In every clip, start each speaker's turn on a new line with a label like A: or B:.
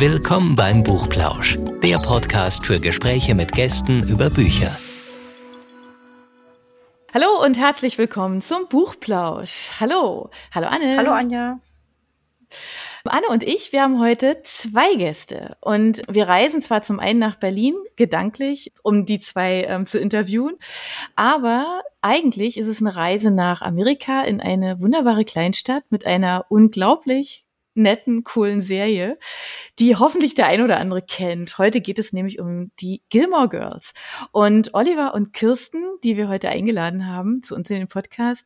A: Willkommen beim Buchplausch, der Podcast für Gespräche mit Gästen über Bücher.
B: Hallo und herzlich willkommen zum Buchplausch. Hallo. Hallo Anne.
C: Hallo Anja.
B: Anne und ich, wir haben heute zwei Gäste und wir reisen zwar zum einen nach Berlin, gedanklich, um die zwei ähm, zu interviewen, aber eigentlich ist es eine Reise nach Amerika in eine wunderbare Kleinstadt mit einer unglaublich netten, coolen Serie, die hoffentlich der ein oder andere kennt. Heute geht es nämlich um die Gilmore Girls. Und Oliver und Kirsten, die wir heute eingeladen haben zu uns in den Podcast,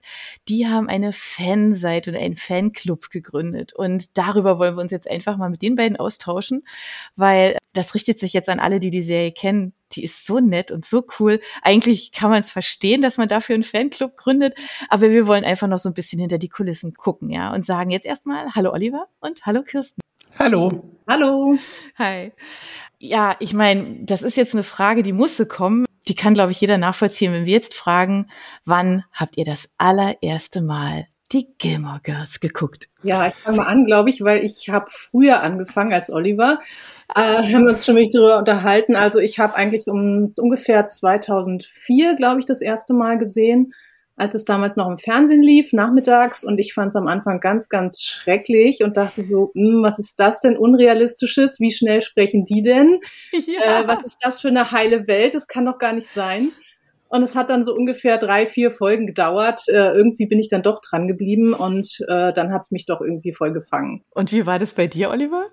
B: die haben eine Fanseite und einen Fanclub gegründet. Und darüber wollen wir uns jetzt einfach mal mit den beiden austauschen, weil das richtet sich jetzt an alle, die die Serie kennen die ist so nett und so cool. Eigentlich kann man es verstehen, dass man dafür einen Fanclub gründet, aber wir wollen einfach noch so ein bisschen hinter die Kulissen gucken, ja, und sagen jetzt erstmal Hallo Oliver und Hallo Kirsten.
D: Hallo.
C: Hallo.
B: Hi. Ja, ich meine, das ist jetzt eine Frage, die musste kommen. Die kann, glaube ich, jeder nachvollziehen, wenn wir jetzt fragen, wann habt ihr das allererste Mal die Gilmore Girls geguckt?
C: Ja, ich fange mal an, glaube ich, weil ich habe früher angefangen als Oliver. Äh, haben wir uns schon mal darüber unterhalten. Also ich habe eigentlich um ungefähr 2004, glaube ich, das erste Mal gesehen, als es damals noch im Fernsehen lief, nachmittags. Und ich fand es am Anfang ganz, ganz schrecklich und dachte so, hm, was ist das denn Unrealistisches? Wie schnell sprechen die denn? Ja. Äh, was ist das für eine heile Welt? Das kann doch gar nicht sein. Und es hat dann so ungefähr drei, vier Folgen gedauert. Äh, irgendwie bin ich dann doch dran geblieben und äh, dann hat es mich doch irgendwie voll gefangen.
B: Und wie war das bei dir, Oliver?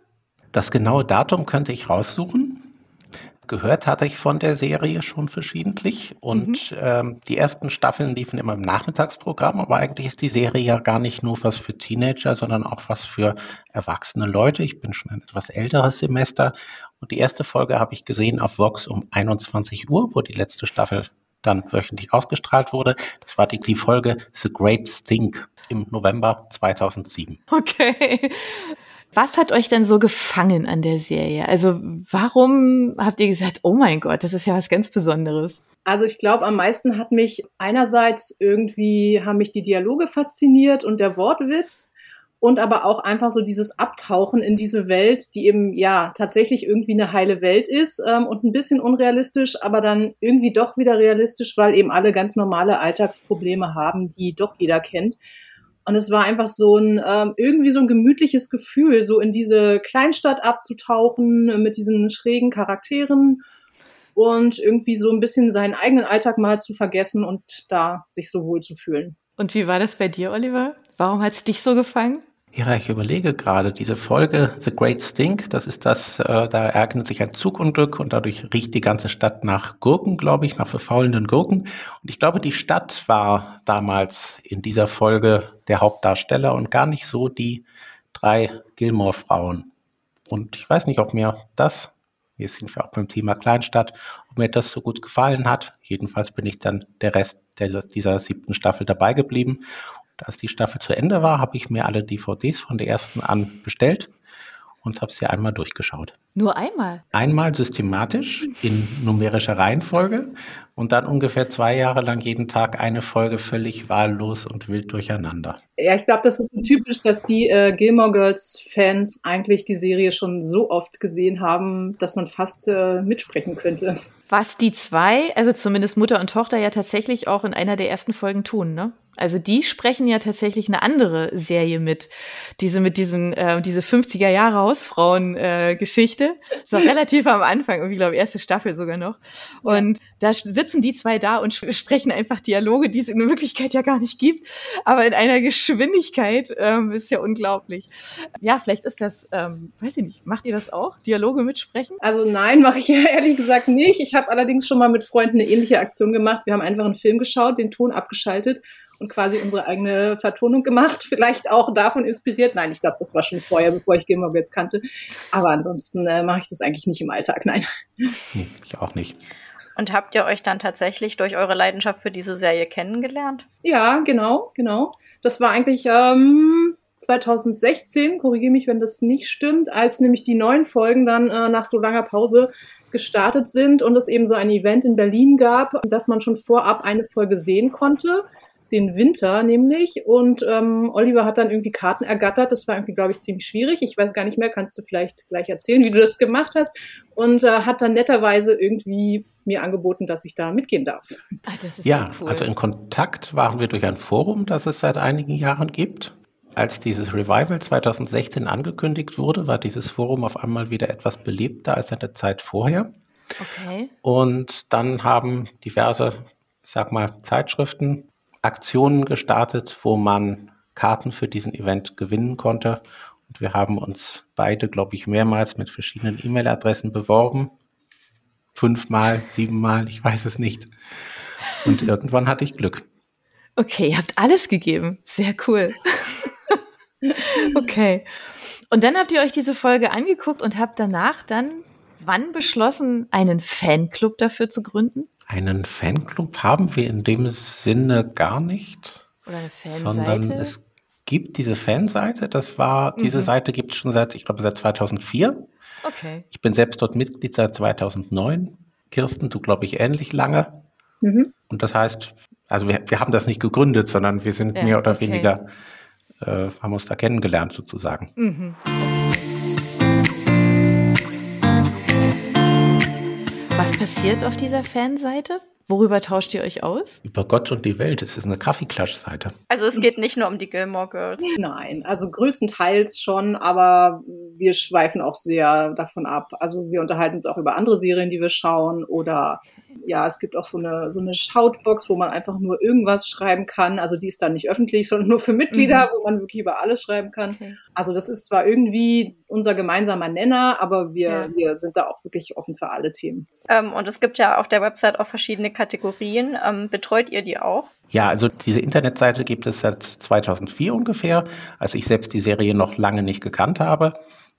D: Das genaue Datum könnte ich raussuchen. Gehört hatte ich von der Serie schon verschiedentlich und mhm. ähm, die ersten Staffeln liefen immer im Nachmittagsprogramm, aber eigentlich ist die Serie ja gar nicht nur was für Teenager, sondern auch was für erwachsene Leute. Ich bin schon ein etwas älteres Semester und die erste Folge habe ich gesehen auf Vox um 21 Uhr, wo die letzte Staffel dann wöchentlich ausgestrahlt wurde. Das war die, die Folge The Great Stink im November 2007.
B: Okay. Was hat euch denn so gefangen an der Serie? Also warum habt ihr gesagt, oh mein Gott, das ist ja was ganz Besonderes?
C: Also ich glaube, am meisten hat mich einerseits irgendwie, haben mich die Dialoge fasziniert und der Wortwitz und aber auch einfach so dieses Abtauchen in diese Welt, die eben ja tatsächlich irgendwie eine heile Welt ist ähm, und ein bisschen unrealistisch, aber dann irgendwie doch wieder realistisch, weil eben alle ganz normale Alltagsprobleme haben, die doch jeder kennt. Und es war einfach so ein, ähm, irgendwie so ein gemütliches Gefühl, so in diese Kleinstadt abzutauchen mit diesen schrägen Charakteren und irgendwie so ein bisschen seinen eigenen Alltag mal zu vergessen und da sich so wohl zu fühlen.
B: Und wie war das bei dir, Oliver? Warum hat es dich so gefangen?
D: Ja, ich überlege gerade, diese Folge The Great Stink, das ist das, äh, da ereignet sich ein Zugunglück und dadurch riecht die ganze Stadt nach Gurken, glaube ich, nach verfaulenden Gurken. Und ich glaube, die Stadt war damals in dieser Folge der Hauptdarsteller und gar nicht so die drei Gilmore-Frauen. Und ich weiß nicht, ob mir das, jetzt sind wir auch beim Thema Kleinstadt, ob mir das so gut gefallen hat. Jedenfalls bin ich dann der Rest der, dieser siebten Staffel dabei geblieben als die Staffel zu Ende war, habe ich mir alle DVDs von der ersten an bestellt und habe sie einmal durchgeschaut.
B: Nur einmal?
D: Einmal systematisch in numerischer Reihenfolge und dann ungefähr zwei Jahre lang jeden Tag eine Folge völlig wahllos und wild durcheinander.
C: Ja, ich glaube, das ist so typisch, dass die äh, Gilmore Girls Fans eigentlich die Serie schon so oft gesehen haben, dass man fast äh, mitsprechen könnte.
B: Was die zwei, also zumindest Mutter und Tochter, ja tatsächlich auch in einer der ersten Folgen tun, ne? Also die sprechen ja tatsächlich eine andere Serie mit. Diese mit diesen, äh, diese 50er Jahre Hausfrauen-Geschichte. Äh, so relativ am Anfang, irgendwie, glaube ich, erste Staffel sogar noch. Und ja. da sitzen die zwei da und sprechen einfach Dialoge, die es in Wirklichkeit ja gar nicht gibt. Aber in einer Geschwindigkeit ähm, ist ja unglaublich. Ja, vielleicht ist das, ähm, weiß ich nicht, macht ihr das auch? Dialoge mitsprechen?
C: Also nein, mache ich ja ehrlich gesagt nicht. Ich habe allerdings schon mal mit Freunden eine ähnliche Aktion gemacht. Wir haben einfach einen Film geschaut, den Ton abgeschaltet und quasi unsere eigene Vertonung gemacht. Vielleicht auch davon inspiriert. Nein, ich glaube, das war schon vorher, bevor ich Game jetzt kannte. Aber ansonsten äh, mache ich das eigentlich nicht im Alltag. Nein.
D: Hm, ich auch nicht.
E: Und habt ihr euch dann tatsächlich durch eure Leidenschaft für diese Serie kennengelernt?
C: Ja, genau, genau. Das war eigentlich ähm, 2016, korrigiere mich, wenn das nicht stimmt, als nämlich die neuen Folgen dann äh, nach so langer Pause gestartet sind und es eben so ein Event in Berlin gab, dass man schon vorab eine Folge sehen konnte den Winter nämlich. Und ähm, Oliver hat dann irgendwie Karten ergattert. Das war irgendwie, glaube ich, ziemlich schwierig. Ich weiß gar nicht mehr, kannst du vielleicht gleich erzählen, wie du das gemacht hast. Und äh, hat dann netterweise irgendwie mir angeboten, dass ich da mitgehen darf.
D: Ach, ja, cool. also in Kontakt waren wir durch ein Forum, das es seit einigen Jahren gibt. Als dieses Revival 2016 angekündigt wurde, war dieses Forum auf einmal wieder etwas belebter als in der Zeit vorher. Okay. Und dann haben diverse, ich sag mal, Zeitschriften Aktionen gestartet, wo man Karten für diesen Event gewinnen konnte. Und wir haben uns beide, glaube ich, mehrmals mit verschiedenen E-Mail-Adressen beworben. Fünfmal, siebenmal, ich weiß es nicht. Und irgendwann hatte ich Glück.
B: Okay, ihr habt alles gegeben. Sehr cool. okay. Und dann habt ihr euch diese Folge angeguckt und habt danach dann wann beschlossen, einen Fanclub dafür zu gründen?
D: Einen Fanclub haben wir in dem Sinne gar nicht.
B: Oder eine Fanseite?
D: Sondern es gibt diese Fanseite. Das war, mhm. diese Seite gibt es schon seit, ich glaube, seit 2004.
B: Okay.
D: Ich bin selbst dort Mitglied seit 2009. Kirsten, du glaube ich ähnlich lange. Mhm. Und das heißt, also wir, wir haben das nicht gegründet, sondern wir sind ja, mehr oder okay. weniger, äh, haben uns da kennengelernt sozusagen. Mhm.
B: Was passiert auf dieser Fanseite? Worüber tauscht ihr euch aus?
D: Über Gott und die Welt. Es ist eine Kaffeeklatsch-Seite.
E: Also es geht nicht nur um die Gilmore Girls.
C: Nein, also größtenteils schon, aber wir schweifen auch sehr davon ab. Also wir unterhalten uns auch über andere Serien, die wir schauen oder ja, es gibt auch so eine, so eine Shoutbox, wo man einfach nur irgendwas schreiben kann. Also die ist dann nicht öffentlich, sondern nur für Mitglieder, mhm. wo man wirklich über alles schreiben kann. Okay. Also das ist zwar irgendwie unser gemeinsamer Nenner, aber wir, ja. wir sind da auch wirklich offen für alle Themen.
E: Ähm, und es gibt ja auf der Website auch verschiedene Kategorien. Ähm, betreut ihr die auch?
D: Ja, also diese Internetseite gibt es seit 2004 ungefähr, als ich selbst die Serie noch lange nicht gekannt habe.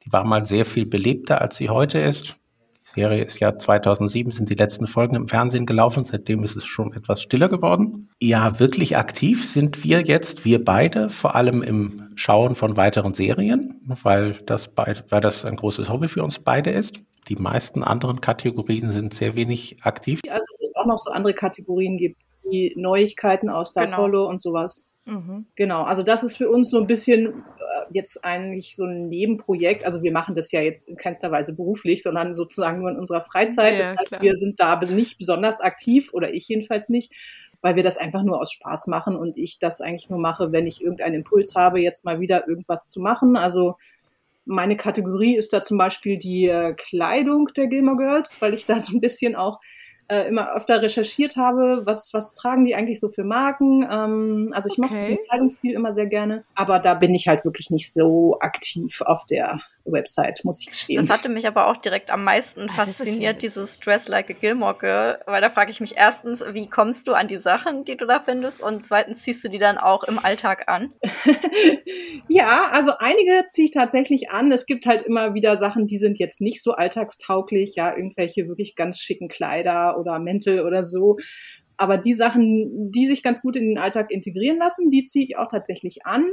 D: Die war mal sehr viel belebter, als sie heute ist. Die Serie ist ja 2007, sind die letzten Folgen im Fernsehen gelaufen. Seitdem ist es schon etwas stiller geworden. Ja, wirklich aktiv sind wir jetzt, wir beide, vor allem im Schauen von weiteren Serien, weil das, weil das ein großes Hobby für uns beide ist. Die meisten anderen Kategorien sind sehr wenig aktiv.
C: Also es auch noch so andere Kategorien gibt, wie Neuigkeiten aus das genau. Hollow und sowas. Mhm. Genau, also das ist für uns so ein bisschen jetzt eigentlich so ein Nebenprojekt. Also wir machen das ja jetzt in keinster Weise beruflich, sondern sozusagen nur in unserer Freizeit. Ja, das heißt, klar. wir sind da nicht besonders aktiv oder ich jedenfalls nicht, weil wir das einfach nur aus Spaß machen und ich das eigentlich nur mache, wenn ich irgendeinen Impuls habe, jetzt mal wieder irgendwas zu machen. Also meine Kategorie ist da zum Beispiel die äh, Kleidung der Gilmore Girls, weil ich da so ein bisschen auch äh, immer öfter recherchiert habe, was, was tragen die eigentlich so für Marken. Ähm, also ich okay. mochte den Kleidungsstil immer sehr gerne, aber da bin ich halt wirklich nicht so aktiv auf der Website, muss ich gestehen.
E: Das hatte mich aber auch direkt am meisten ah, fasziniert, dieses Dress Like a Gilmore Girl, weil da frage ich mich erstens, wie kommst du an die Sachen, die du da findest und zweitens ziehst du die dann auch im Alltag an?
C: ja, also einige ziehe ich tatsächlich an. Es gibt halt immer wieder Sachen, die sind jetzt nicht so alltagstauglich, ja, irgendwelche wirklich ganz schicken Kleider oder Mäntel oder so. Aber die Sachen, die sich ganz gut in den Alltag integrieren lassen, die ziehe ich auch tatsächlich an.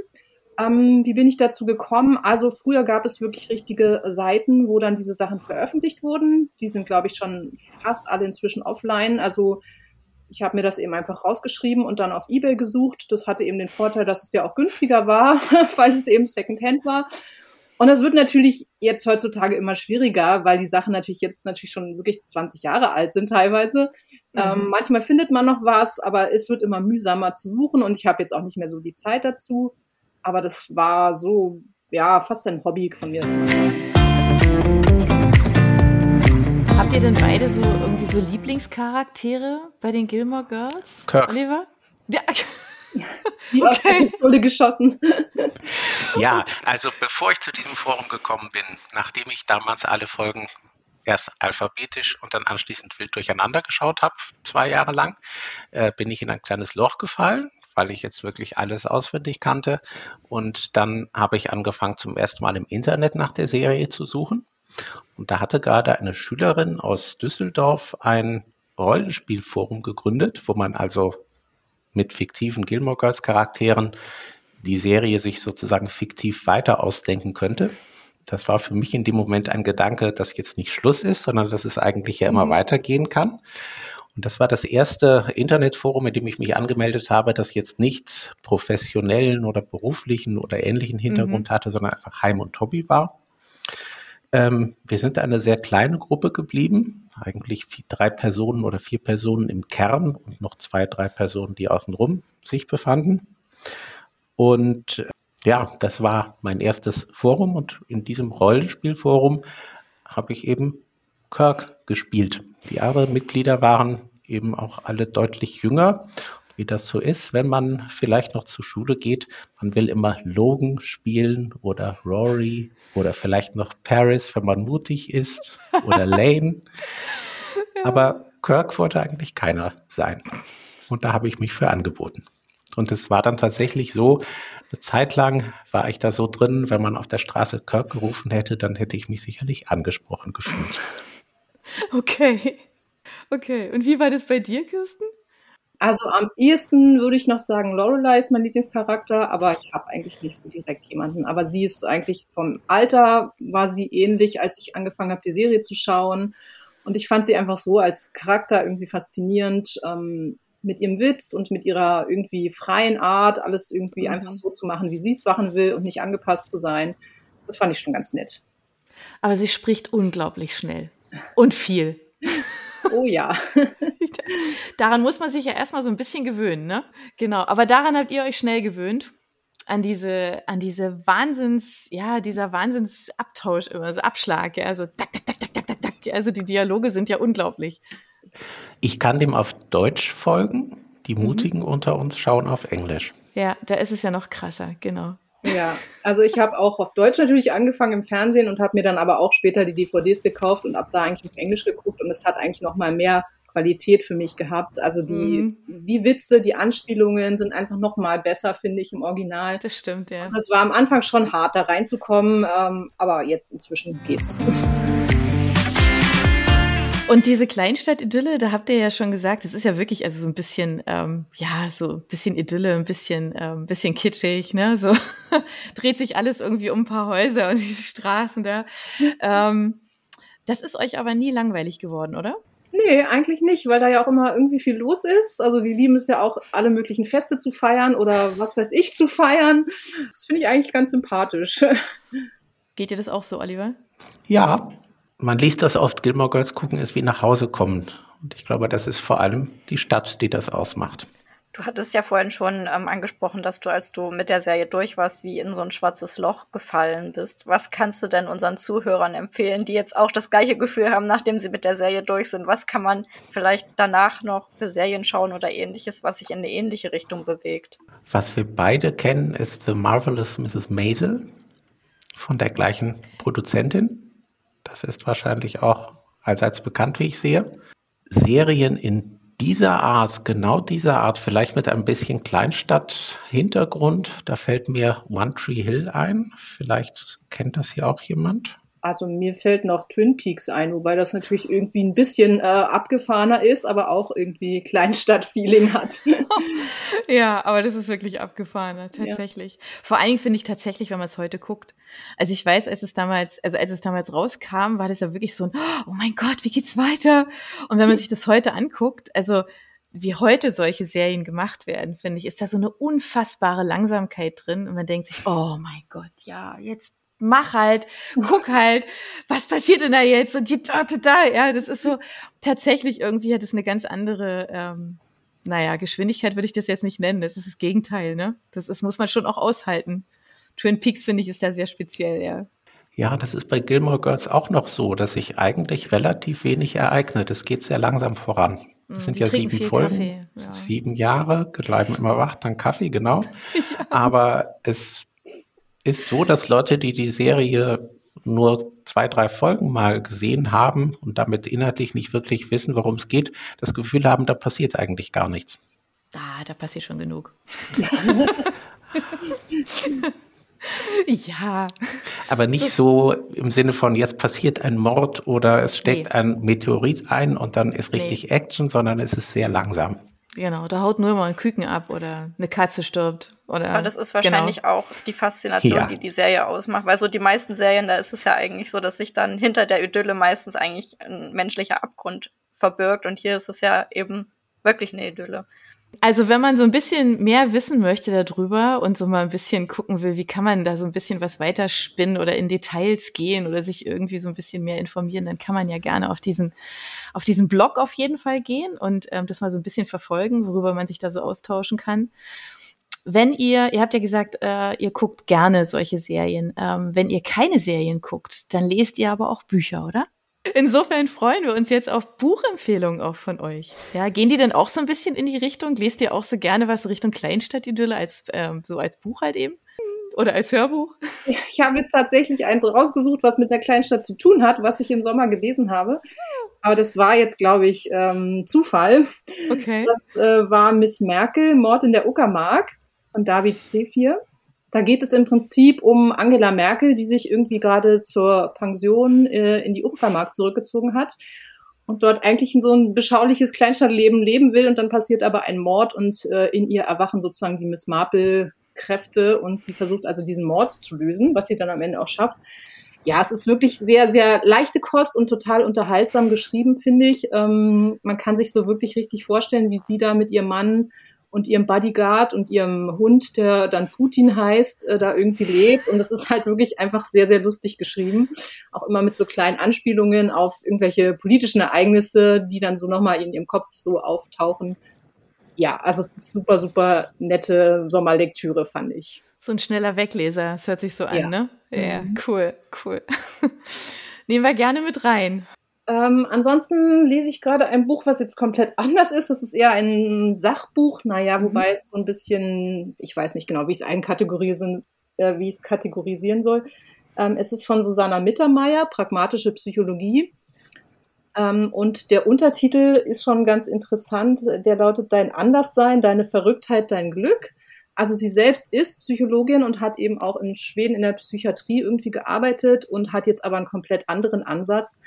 C: Ähm, wie bin ich dazu gekommen? Also früher gab es wirklich richtige Seiten, wo dann diese Sachen veröffentlicht wurden. Die sind, glaube ich, schon fast alle inzwischen offline. Also ich habe mir das eben einfach rausgeschrieben und dann auf eBay gesucht. Das hatte eben den Vorteil, dass es ja auch günstiger war, weil es eben Secondhand war. Und das wird natürlich jetzt heutzutage immer schwieriger, weil die Sachen natürlich jetzt natürlich schon wirklich 20 Jahre alt sind teilweise. Mhm. Ähm, manchmal findet man noch was, aber es wird immer mühsamer zu suchen und ich habe jetzt auch nicht mehr so die Zeit dazu. Aber das war so, ja, fast ein Hobby von mir.
B: Habt ihr denn beide so irgendwie so Lieblingscharaktere bei den Gilmore Girls?
D: Kirk.
B: Oliver?
C: Ja. Wie okay. aus der Pistole geschossen.
D: Ja, also bevor ich zu diesem Forum gekommen bin, nachdem ich damals alle Folgen erst alphabetisch und dann anschließend wild durcheinander geschaut habe, zwei Jahre lang, äh, bin ich in ein kleines Loch gefallen weil ich jetzt wirklich alles auswendig kannte. Und dann habe ich angefangen, zum ersten Mal im Internet nach der Serie zu suchen. Und da hatte gerade eine Schülerin aus Düsseldorf ein Rollenspielforum gegründet, wo man also mit fiktiven Gilmore Girls Charakteren die Serie sich sozusagen fiktiv weiter ausdenken könnte. Das war für mich in dem Moment ein Gedanke, dass jetzt nicht Schluss ist, sondern dass es eigentlich ja immer mhm. weitergehen kann. Und das war das erste Internetforum, in dem ich mich angemeldet habe, das jetzt nicht professionellen oder beruflichen oder ähnlichen Hintergrund mhm. hatte, sondern einfach Heim und Hobby war. Ähm, wir sind eine sehr kleine Gruppe geblieben, eigentlich drei Personen oder vier Personen im Kern und noch zwei, drei Personen, die außenrum sich befanden. Und ja, das war mein erstes Forum und in diesem Rollenspielforum habe ich eben Kirk gespielt. Die anderen Mitglieder waren eben auch alle deutlich jünger. Wie das so ist, wenn man vielleicht noch zur Schule geht, man will immer Logan spielen oder Rory oder vielleicht noch Paris, wenn man mutig ist oder Lane. Aber Kirk wollte eigentlich keiner sein. Und da habe ich mich für angeboten. Und es war dann tatsächlich so, eine Zeit lang war ich da so drin, wenn man auf der Straße Kirk gerufen hätte, dann hätte ich mich sicherlich angesprochen gefühlt.
B: Okay. Okay. Und wie war das bei dir, Kirsten?
C: Also am ehesten würde ich noch sagen, Lorelei ist mein Lieblingscharakter, aber ich habe eigentlich nicht so direkt jemanden. Aber sie ist eigentlich vom Alter war sie ähnlich, als ich angefangen habe, die Serie zu schauen. Und ich fand sie einfach so als Charakter irgendwie faszinierend. Ähm, mit ihrem Witz und mit ihrer irgendwie freien Art, alles irgendwie mhm. einfach so zu machen, wie sie es machen will und nicht angepasst zu sein. Das fand ich schon ganz nett.
B: Aber sie spricht unglaublich schnell und viel.
C: Oh ja.
B: daran muss man sich ja erstmal so ein bisschen gewöhnen, ne? Genau. Aber daran habt ihr euch schnell gewöhnt. An diese, an diese Wahnsinns, ja, dieser Wahnsinnsabtausch immer, so Abschlag, ja, so tak, tak, tak, tak, tak, tak, tak. Also die Dialoge sind ja unglaublich.
D: Ich kann dem auf Deutsch folgen. Die mhm. Mutigen mhm. unter uns schauen auf Englisch.
B: Ja, da ist es ja noch krasser, genau.
C: Ja, also ich habe auch auf Deutsch natürlich angefangen im Fernsehen und habe mir dann aber auch später die DVDs gekauft und ab da eigentlich auf Englisch geguckt und es hat eigentlich noch mal mehr Qualität für mich gehabt. Also die, mhm. die Witze, die Anspielungen sind einfach noch mal besser, finde ich, im Original.
B: Das stimmt, ja.
C: Das war am Anfang schon hart, da reinzukommen, ähm, aber jetzt inzwischen geht's.
B: Und diese Kleinstadt-Idylle, da habt ihr ja schon gesagt, das ist ja wirklich also so ein bisschen, ähm, ja, so ein bisschen Idylle, ein bisschen, ähm, bisschen kitschig, ne? So dreht sich alles irgendwie um ein paar Häuser und diese Straßen da. Ähm, das ist euch aber nie langweilig geworden, oder?
C: Nee, eigentlich nicht, weil da ja auch immer irgendwie viel los ist. Also die lieben es ja auch, alle möglichen Feste zu feiern oder was weiß ich zu feiern. Das finde ich eigentlich ganz sympathisch.
B: Geht dir das auch so, Oliver?
D: Ja, man liest das oft, Gilmore Girls gucken ist wie nach Hause kommen. Und ich glaube, das ist vor allem die Stadt, die das ausmacht.
E: Du hattest ja vorhin schon ähm, angesprochen, dass du, als du mit der Serie durch warst, wie in so ein schwarzes Loch gefallen bist. Was kannst du denn unseren Zuhörern empfehlen, die jetzt auch das gleiche Gefühl haben, nachdem sie mit der Serie durch sind? Was kann man vielleicht danach noch für Serien schauen oder ähnliches, was sich in eine ähnliche Richtung bewegt?
D: Was wir beide kennen, ist The Marvelous Mrs. Maisel von der gleichen Produzentin. Das ist wahrscheinlich auch allseits bekannt, wie ich sehe. Serien in dieser Art, genau dieser Art, vielleicht mit ein bisschen Kleinstadt-Hintergrund, da fällt mir One Tree Hill ein. Vielleicht kennt das hier auch jemand.
C: Also mir fällt noch Twin Peaks ein, wobei das natürlich irgendwie ein bisschen äh, abgefahrener ist, aber auch irgendwie Kleinstadt-Feeling hat.
B: ja, aber das ist wirklich abgefahrener, tatsächlich. Ja. Vor allen Dingen finde ich tatsächlich, wenn man es heute guckt. Also ich weiß, als es damals, also als es damals rauskam, war das ja wirklich so ein, oh mein Gott, wie geht's weiter? Und wenn man sich das heute anguckt, also wie heute solche Serien gemacht werden, finde ich, ist da so eine unfassbare Langsamkeit drin und man denkt sich, oh mein Gott, ja, jetzt mach halt, guck halt, was passiert denn da jetzt? Und die da, da, da, ja, das ist so, tatsächlich irgendwie hat es eine ganz andere, ähm, naja, Geschwindigkeit würde ich das jetzt nicht nennen. Das ist das Gegenteil, ne? Das ist, muss man schon auch aushalten. Twin Peaks, finde ich, ist da sehr speziell, ja.
D: Ja, das ist bei Gilmore Girls auch noch so, dass sich eigentlich relativ wenig ereignet. Es geht sehr langsam voran. Es mm, sind ja sieben Folgen, ja. sieben Jahre, bleiben immer wach, dann Kaffee, genau. ja. Aber es ist so, dass Leute, die die Serie nur zwei, drei Folgen mal gesehen haben und damit inhaltlich nicht wirklich wissen, worum es geht, das Gefühl haben, da passiert eigentlich gar nichts.
B: Ah, da passiert schon genug. ja.
D: Aber nicht so. so. im Sinne von, jetzt passiert ein Mord oder es steckt nee. ein Meteorit ein und dann ist richtig nee. Action, sondern es ist sehr langsam.
B: Genau, da haut nur mal ein Küken ab oder eine Katze stirbt. Oder,
E: Aber das ist wahrscheinlich genau. auch die Faszination, ja. die die Serie ausmacht. Weil so die meisten Serien, da ist es ja eigentlich so, dass sich dann hinter der Idylle meistens eigentlich ein menschlicher Abgrund verbirgt. Und hier ist es ja eben wirklich eine Idylle.
B: Also wenn man so ein bisschen mehr wissen möchte darüber und so mal ein bisschen gucken will, wie kann man da so ein bisschen was weiterspinnen oder in Details gehen oder sich irgendwie so ein bisschen mehr informieren, dann kann man ja gerne auf diesen, auf diesen Blog auf jeden Fall gehen und ähm, das mal so ein bisschen verfolgen, worüber man sich da so austauschen kann. Wenn ihr, ihr habt ja gesagt, äh, ihr guckt gerne solche Serien. Ähm, wenn ihr keine Serien guckt, dann lest ihr aber auch Bücher, oder? Insofern freuen wir uns jetzt auf Buchempfehlungen auch von euch. Ja, gehen die denn auch so ein bisschen in die Richtung? Lest ihr auch so gerne was Richtung Kleinstadtidylle als ähm, so als Buch halt eben? Oder als Hörbuch?
C: Ich habe jetzt tatsächlich eins rausgesucht, was mit der Kleinstadt zu tun hat, was ich im Sommer gelesen habe. Aber das war jetzt, glaube ich, ähm, Zufall.
B: Okay.
C: Das äh, war Miss Merkel, Mord in der Uckermark von David C4. Da geht es im Prinzip um Angela Merkel, die sich irgendwie gerade zur Pension äh, in die Uckermark zurückgezogen hat und dort eigentlich in so ein beschauliches Kleinstadtleben leben will und dann passiert aber ein Mord und äh, in ihr erwachen sozusagen die Miss Marple Kräfte und sie versucht also diesen Mord zu lösen, was sie dann am Ende auch schafft. Ja, es ist wirklich sehr, sehr leichte Kost und total unterhaltsam geschrieben, finde ich. Ähm, man kann sich so wirklich richtig vorstellen, wie sie da mit ihrem Mann und ihrem Bodyguard und ihrem Hund, der dann Putin heißt, äh, da irgendwie lebt. Und das ist halt wirklich einfach sehr, sehr lustig geschrieben. Auch immer mit so kleinen Anspielungen auf irgendwelche politischen Ereignisse, die dann so nochmal in ihrem Kopf so auftauchen. Ja, also es ist super, super nette Sommerlektüre, fand ich.
B: So ein schneller Wegleser, es hört sich so an,
C: Ja.
B: ne? Ja,
C: Mhm.
B: cool, cool. Nehmen wir gerne mit rein.
C: Ähm, ansonsten lese ich gerade ein Buch, was jetzt komplett anders ist. Das ist eher ein Sachbuch, naja, wobei es so ein bisschen, ich weiß nicht genau, wie ich es einkategorisieren, äh, wie ich es kategorisieren soll. Ähm, es ist von Susanna Mittermeier, Pragmatische Psychologie. Ähm, und der Untertitel ist schon ganz interessant. Der lautet Dein Anderssein, deine Verrücktheit, dein Glück. Also sie selbst ist Psychologin und hat eben auch in Schweden in der Psychiatrie irgendwie gearbeitet und hat jetzt aber einen komplett anderen Ansatz.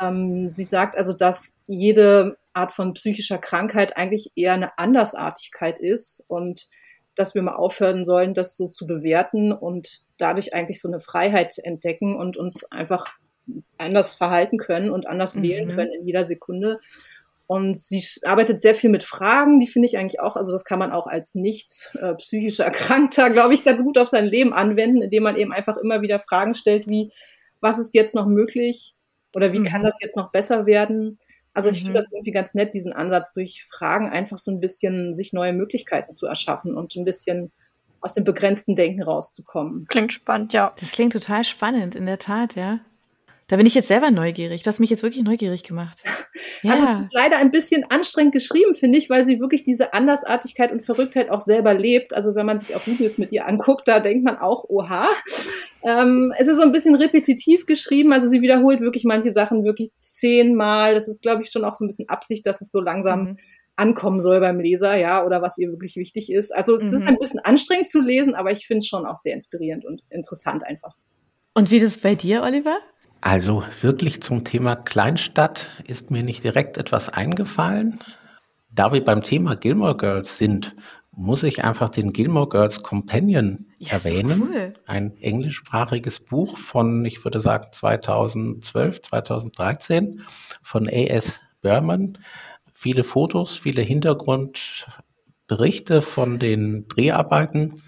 C: Ähm, sie sagt also, dass jede Art von psychischer Krankheit eigentlich eher eine Andersartigkeit ist und dass wir mal aufhören sollen, das so zu bewerten und dadurch eigentlich so eine Freiheit entdecken und uns einfach anders verhalten können und anders
B: Mhm.
C: wählen können in jeder Sekunde. Und sie arbeitet sehr viel mit Fragen, die finde ich eigentlich auch, also das kann man auch als nicht äh, psychisch Erkrankter, glaube ich, ganz gut auf sein Leben anwenden, indem man eben einfach immer wieder Fragen stellt, wie, was ist jetzt noch möglich oder wie
B: Mhm.
C: kann das jetzt noch besser werden? Also ich
B: Mhm.
C: finde das irgendwie ganz nett, diesen Ansatz durch Fragen einfach so ein bisschen sich neue Möglichkeiten zu erschaffen und ein bisschen aus dem begrenzten Denken rauszukommen.
E: Klingt spannend, ja.
B: Das klingt total spannend, in der Tat, ja. Da bin ich jetzt selber neugierig. Du hast mich jetzt wirklich neugierig gemacht. Ja,
C: Also es ist leider ein bisschen anstrengend geschrieben, finde ich, weil sie wirklich diese Andersartigkeit und Verrücktheit auch selber lebt. Also wenn man sich auch Videos mit ihr anguckt, da denkt man auch, oha. Ähm, es ist so ein bisschen repetitiv geschrieben, also sie wiederholt wirklich manche Sachen wirklich zehnmal. Das ist, glaube ich, schon auch so ein bisschen Absicht, dass es so langsam
B: Mhm.
C: ankommen soll beim Leser, ja, oder was ihr wirklich wichtig ist. Also es ist
B: Mhm.
C: ein bisschen anstrengend zu lesen, aber ich finde es schon auch sehr inspirierend und interessant einfach.
B: Und wie ist es bei dir, Oliver?
D: Also wirklich zum Thema Kleinstadt ist mir nicht direkt etwas eingefallen. Da wir beim Thema Gilmore Girls sind, muss ich einfach den Gilmore Girls Companion
B: Ja,
D: erwähnen.
B: cool.
D: Ein englischsprachiges Buch von, ich würde sagen, 2012, 2013 von A.S. Berman. Viele Fotos, viele Hintergrundberichte von den Dreharbeiten.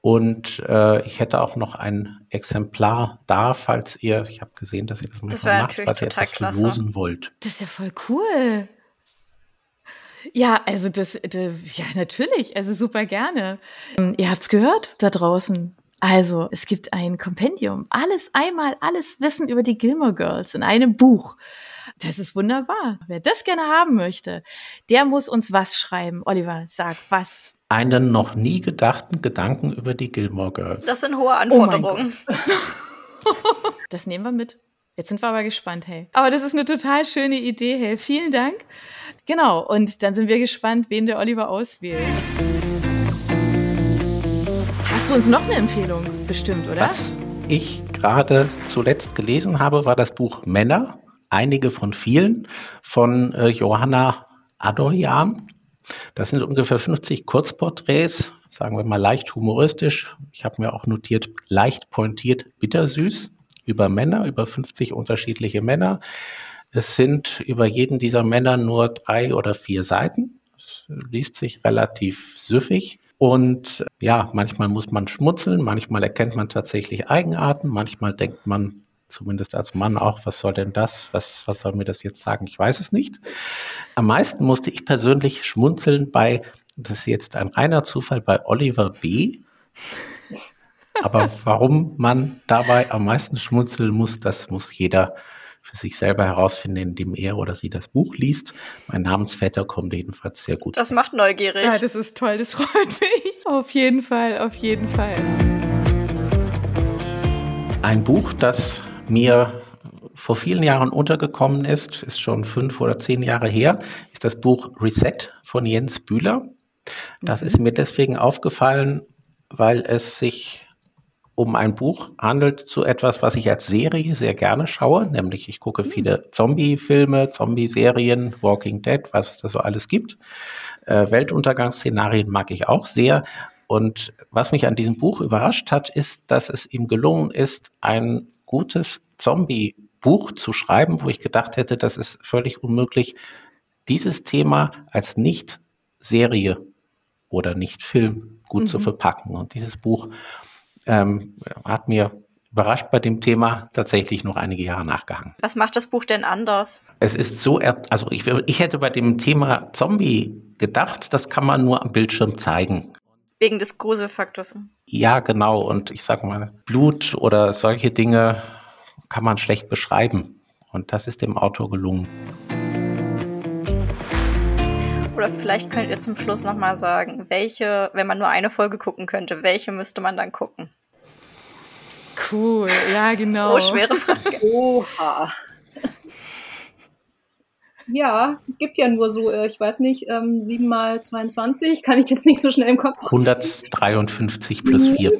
D: Und äh, ich hätte auch noch ein Exemplar da, falls ihr, ich habe gesehen, dass ihr das
E: Das wäre
D: macht, falls ihr etwas
E: klasse.
D: verlosen wollt.
B: Das ist ja voll cool. Ja, also das, das ja natürlich, also super gerne. Ähm, Ihr habt's gehört da draußen. Also, es gibt ein Kompendium. Alles einmal, alles Wissen über die Gilmore Girls in einem Buch. Das ist wunderbar. Wer das gerne haben möchte, der muss uns was schreiben. Oliver, sag was.
D: Einen noch nie gedachten Gedanken über die Gilmore Girls.
E: Das sind hohe
B: Oh
E: Anforderungen.
B: Das nehmen wir mit. Jetzt sind wir aber gespannt, hey. Aber das ist eine total schöne Idee, hey. Vielen Dank. Genau, und dann sind wir gespannt, wen der Oliver auswählt. Hast du uns noch eine Empfehlung? Bestimmt, oder?
D: Was ich gerade zuletzt gelesen habe, war das Buch Männer, einige von vielen, von äh, Johanna Adoyan. Das sind ungefähr 50 Kurzporträts, sagen wir mal leicht humoristisch. Ich habe mir auch notiert, leicht pointiert, bittersüß über Männer, über 50 unterschiedliche Männer. Es sind über jeden dieser Männer nur drei oder vier Seiten. Es liest sich relativ süffig. Und ja, manchmal muss man schmunzeln, manchmal erkennt man tatsächlich Eigenarten, manchmal denkt man, zumindest als Mann auch, was soll denn das? Was, was soll mir das jetzt sagen? Ich weiß es nicht. Am meisten musste ich persönlich schmunzeln bei, das ist jetzt ein reiner Zufall, bei Oliver B. Aber warum man dabei am meisten schmunzeln muss, das muss jeder für sich selber herausfinden, indem er oder sie das Buch liest. Mein Namensvetter kommt jedenfalls sehr gut.
E: Das macht neugierig.
B: Ja, das ist toll, das freut mich. Auf jeden Fall, auf jeden Fall.
D: Ein Buch, das mir vor vielen Jahren untergekommen ist, ist schon fünf oder zehn Jahre her, ist das Buch Reset von Jens Bühler. Das mhm. ist mir deswegen aufgefallen, weil es sich um ein Buch handelt zu etwas, was ich als Serie sehr gerne schaue, nämlich ich gucke mhm. viele Zombie-Filme, Zombie-Serien, Walking Dead, was es da so alles gibt. Äh, Weltuntergangsszenarien mag ich auch sehr. Und was mich an diesem Buch überrascht hat, ist, dass es ihm gelungen ist, ein gutes Zombie-Buch zu schreiben, wo ich gedacht hätte, das ist völlig unmöglich, dieses Thema als Nicht-Serie oder Nicht-Film gut mhm. zu verpacken. Und dieses Buch ähm, hat mir überrascht bei dem Thema tatsächlich noch einige Jahre nachgehangen.
E: Was macht das Buch denn anders?
D: Es ist so, also ich, ich hätte bei dem Thema Zombie gedacht, das kann man nur am Bildschirm zeigen.
E: Wegen des Gruselfaktors.
D: Ja, genau. Und ich sage mal, Blut oder solche Dinge kann man schlecht beschreiben. Und das ist dem Autor gelungen.
E: Oder vielleicht könnt ihr zum Schluss nochmal sagen, welche, wenn man nur eine Folge gucken könnte, welche müsste man dann gucken?
B: Cool, ja, genau.
E: Oh, schwere Frage.
C: Oha. Ja, gibt ja nur so, äh, ich weiß nicht, ähm, 7 mal 22, kann ich jetzt nicht so schnell im Kopf.
D: 153 plus 4.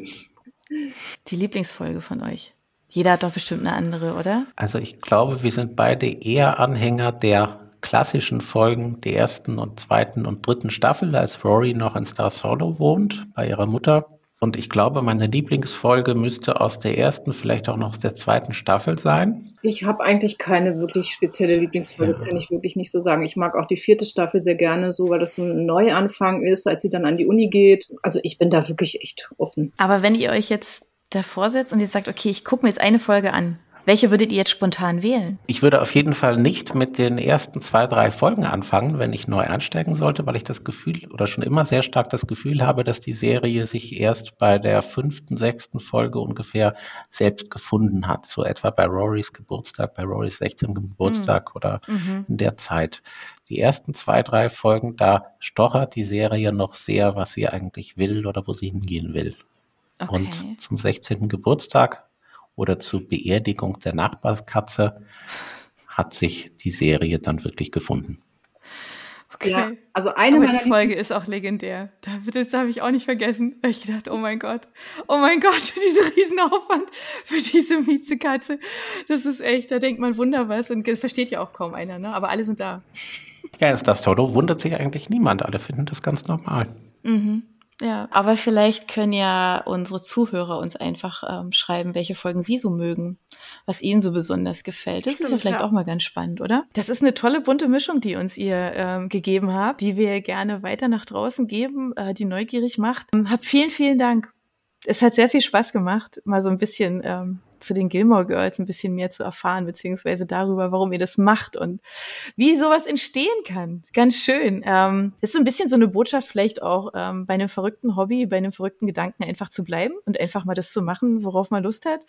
B: Die Lieblingsfolge von euch. Jeder hat doch bestimmt eine andere, oder?
D: Also ich glaube, wir sind beide eher Anhänger der klassischen Folgen der ersten und zweiten und dritten Staffel, als Rory noch in Star Solo wohnt, bei ihrer Mutter. Und ich glaube, meine Lieblingsfolge müsste aus der ersten, vielleicht auch noch aus der zweiten Staffel sein.
C: Ich habe eigentlich keine wirklich spezielle Lieblingsfolge, das kann ich wirklich nicht so sagen. Ich mag auch die vierte Staffel sehr gerne so, weil das so ein Neuanfang ist, als sie dann an die Uni geht. Also ich bin da wirklich echt offen.
B: Aber wenn ihr euch jetzt davor setzt und ihr sagt, okay, ich gucke mir jetzt eine Folge an, welche würdet ihr jetzt spontan wählen?
D: Ich würde auf jeden Fall nicht mit den ersten zwei, drei Folgen anfangen, wenn ich neu einsteigen sollte, weil ich das Gefühl oder schon immer sehr stark das Gefühl habe, dass die Serie sich erst bei der fünften, sechsten Folge ungefähr selbst gefunden hat. So etwa bei Rorys Geburtstag, bei Rorys 16. Geburtstag mhm. oder mhm. in der Zeit. Die ersten zwei, drei Folgen, da stochert die Serie noch sehr, was sie eigentlich will oder wo sie hingehen will. Okay. Und zum 16. Geburtstag oder zur Beerdigung der Nachbarskatze hat sich die Serie dann wirklich gefunden.
B: Okay. Ja, also eine Aber meiner die Folge ist auch legendär. Das habe ich auch nicht vergessen. Ich gedacht, oh mein Gott, oh mein Gott, dieser Riesenaufwand für diese Miezekatze. Das ist echt, da denkt man wunder was und versteht ja auch kaum einer, ne? Aber alle sind da.
D: Ja, ist das Toto, wundert sich eigentlich niemand. Alle finden das ganz normal.
B: Mhm. Ja, aber vielleicht können ja unsere Zuhörer uns einfach ähm, schreiben, welche Folgen sie so mögen, was ihnen so besonders gefällt. Das Stimmt, ist ja vielleicht ja. auch mal ganz spannend, oder? Das ist eine tolle bunte Mischung, die uns ihr ähm, gegeben habt, die wir gerne weiter nach draußen geben, äh, die neugierig macht. Ähm, hab vielen, vielen Dank. Es hat sehr viel Spaß gemacht, mal so ein bisschen ähm, zu den Gilmore Girls ein bisschen mehr zu erfahren, beziehungsweise darüber, warum ihr das macht und wie sowas entstehen kann. Ganz schön. Ähm, ist so ein bisschen so eine Botschaft vielleicht auch ähm, bei einem verrückten Hobby, bei einem verrückten Gedanken einfach zu bleiben und einfach mal das zu machen, worauf man Lust hat.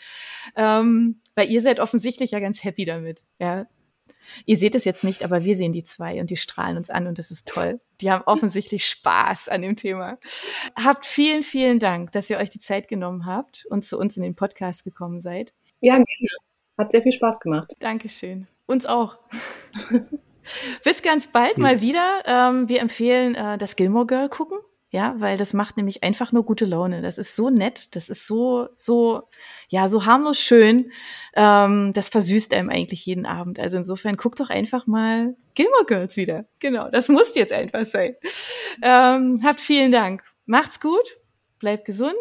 B: Ähm, weil ihr seid offensichtlich ja ganz happy damit. Ja, Ihr seht es jetzt nicht, aber wir sehen die zwei und die strahlen uns an und das ist toll. Die haben offensichtlich Spaß an dem Thema. Habt vielen, vielen Dank, dass ihr euch die Zeit genommen habt und zu uns in den Podcast gekommen seid.
C: Ja, gerne. Hat sehr viel Spaß gemacht.
B: Dankeschön. Uns auch. Bis ganz bald mal wieder. Ähm, wir empfehlen äh, das Gilmore Girl gucken. Ja, weil das macht nämlich einfach nur gute Laune. Das ist so nett, das ist so, so, ja, so harmlos schön. Ähm, das versüßt einem eigentlich jeden Abend. Also insofern guck doch einfach mal Gilmore Girls wieder. Genau, das muss jetzt einfach sein. Ähm, habt vielen Dank. Macht's gut, bleibt gesund.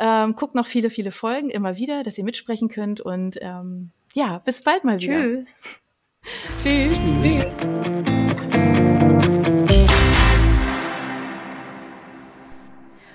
B: Ähm, guckt noch viele, viele Folgen immer wieder, dass ihr mitsprechen könnt. Und ähm, ja, bis bald mal wieder.
E: Tschüss.
C: Tschüss. Tschüss.